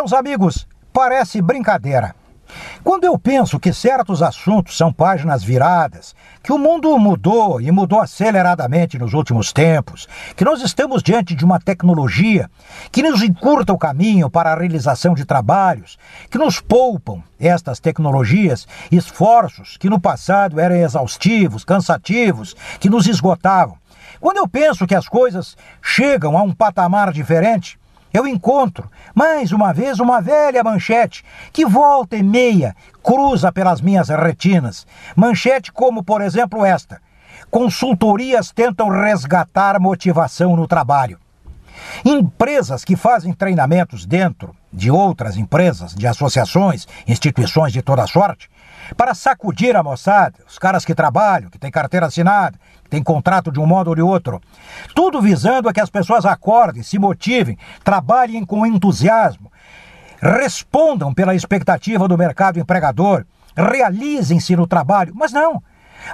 Meus amigos, parece brincadeira. Quando eu penso que certos assuntos são páginas viradas, que o mundo mudou e mudou aceleradamente nos últimos tempos, que nós estamos diante de uma tecnologia que nos encurta o caminho para a realização de trabalhos, que nos poupam estas tecnologias esforços que no passado eram exaustivos, cansativos, que nos esgotavam. Quando eu penso que as coisas chegam a um patamar diferente, eu encontro, mais uma vez, uma velha manchete que volta e meia cruza pelas minhas retinas. Manchete como, por exemplo, esta: Consultorias tentam resgatar motivação no trabalho. Empresas que fazem treinamentos dentro de outras empresas, de associações, instituições de toda sorte, para sacudir a moçada, os caras que trabalham, que têm carteira assinada, que têm contrato de um modo ou de outro. Tudo visando a que as pessoas acordem, se motivem, trabalhem com entusiasmo, respondam pela expectativa do mercado empregador, realizem-se no trabalho. Mas não,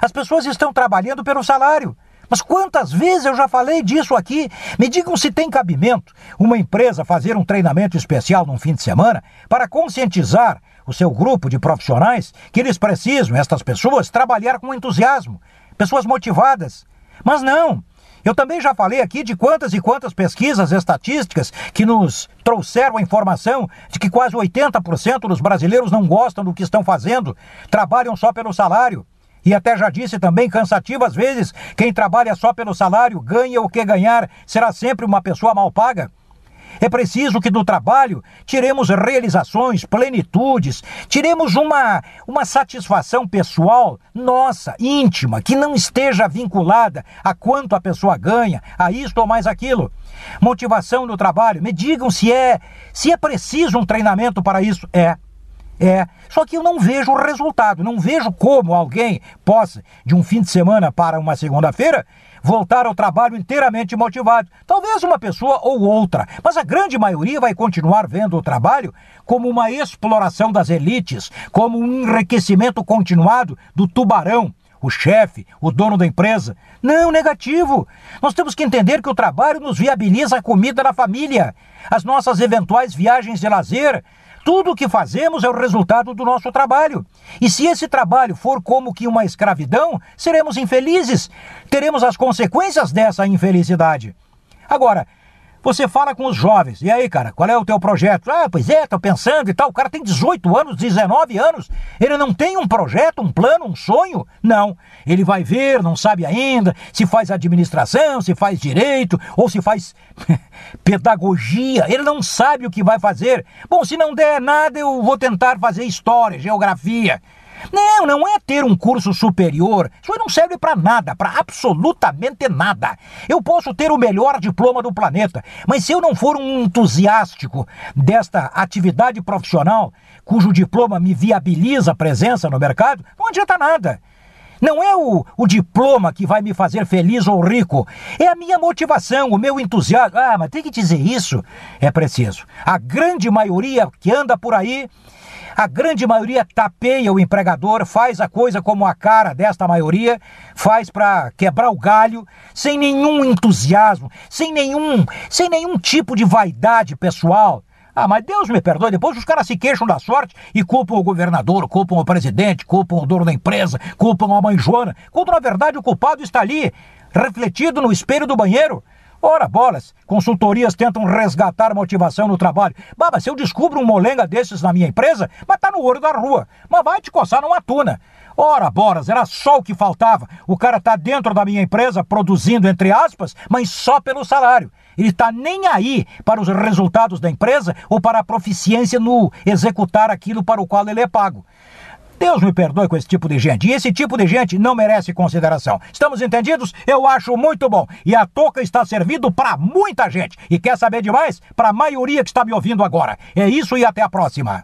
as pessoas estão trabalhando pelo salário. Mas quantas vezes eu já falei disso aqui? Me digam se tem cabimento uma empresa fazer um treinamento especial num fim de semana para conscientizar o seu grupo de profissionais que eles precisam, estas pessoas, trabalhar com entusiasmo, pessoas motivadas. Mas não. Eu também já falei aqui de quantas e quantas pesquisas estatísticas que nos trouxeram a informação de que quase 80% dos brasileiros não gostam do que estão fazendo, trabalham só pelo salário. E até já disse também, cansativo às vezes, quem trabalha só pelo salário, ganha o que ganhar, será sempre uma pessoa mal paga. É preciso que do trabalho tiremos realizações, plenitudes, tiremos uma, uma satisfação pessoal nossa, íntima, que não esteja vinculada a quanto a pessoa ganha, a isto ou mais aquilo. Motivação no trabalho. Me digam se é, se é preciso um treinamento para isso. É. É, só que eu não vejo o resultado, não vejo como alguém possa, de um fim de semana para uma segunda-feira, voltar ao trabalho inteiramente motivado. Talvez uma pessoa ou outra, mas a grande maioria vai continuar vendo o trabalho como uma exploração das elites, como um enriquecimento continuado do tubarão. O chefe, o dono da empresa. Não, negativo. Nós temos que entender que o trabalho nos viabiliza a comida da família, as nossas eventuais viagens de lazer, tudo o que fazemos é o resultado do nosso trabalho. E se esse trabalho for como que uma escravidão, seremos infelizes. Teremos as consequências dessa infelicidade. Agora, você fala com os jovens, e aí, cara, qual é o teu projeto? Ah, pois é, tô pensando e tal. O cara tem 18 anos, 19 anos. Ele não tem um projeto, um plano, um sonho? Não. Ele vai ver, não sabe ainda se faz administração, se faz direito ou se faz pedagogia. Ele não sabe o que vai fazer. Bom, se não der nada, eu vou tentar fazer história, geografia. Não, não é ter um curso superior. Isso não serve para nada, para absolutamente nada. Eu posso ter o melhor diploma do planeta, mas se eu não for um entusiástico desta atividade profissional, cujo diploma me viabiliza a presença no mercado, não adianta nada. Não é o, o, diploma que vai me fazer feliz ou rico. É a minha motivação, o meu entusiasmo. Ah, mas tem que dizer isso. É preciso. A grande maioria que anda por aí a grande maioria tapeia o empregador, faz a coisa como a cara desta maioria, faz para quebrar o galho, sem nenhum entusiasmo, sem nenhum, sem nenhum tipo de vaidade pessoal. Ah, mas Deus me perdoe, depois os caras se queixam da sorte e culpam o governador, culpam o presidente, culpam o dono da empresa, culpam a mãe Joana, quando na verdade o culpado está ali, refletido no espelho do banheiro. Ora, bolas, consultorias tentam resgatar motivação no trabalho. Baba, se eu descubro um molenga desses na minha empresa, mas tá no olho da rua. Mas vai te coçar numa tuna. Ora, bolas, era só o que faltava. O cara tá dentro da minha empresa produzindo, entre aspas, mas só pelo salário. Ele tá nem aí para os resultados da empresa ou para a proficiência no executar aquilo para o qual ele é pago. Deus me perdoe com esse tipo de gente. E esse tipo de gente não merece consideração. Estamos entendidos? Eu acho muito bom. E a touca está servindo para muita gente. E quer saber demais? Para a maioria que está me ouvindo agora. É isso e até a próxima.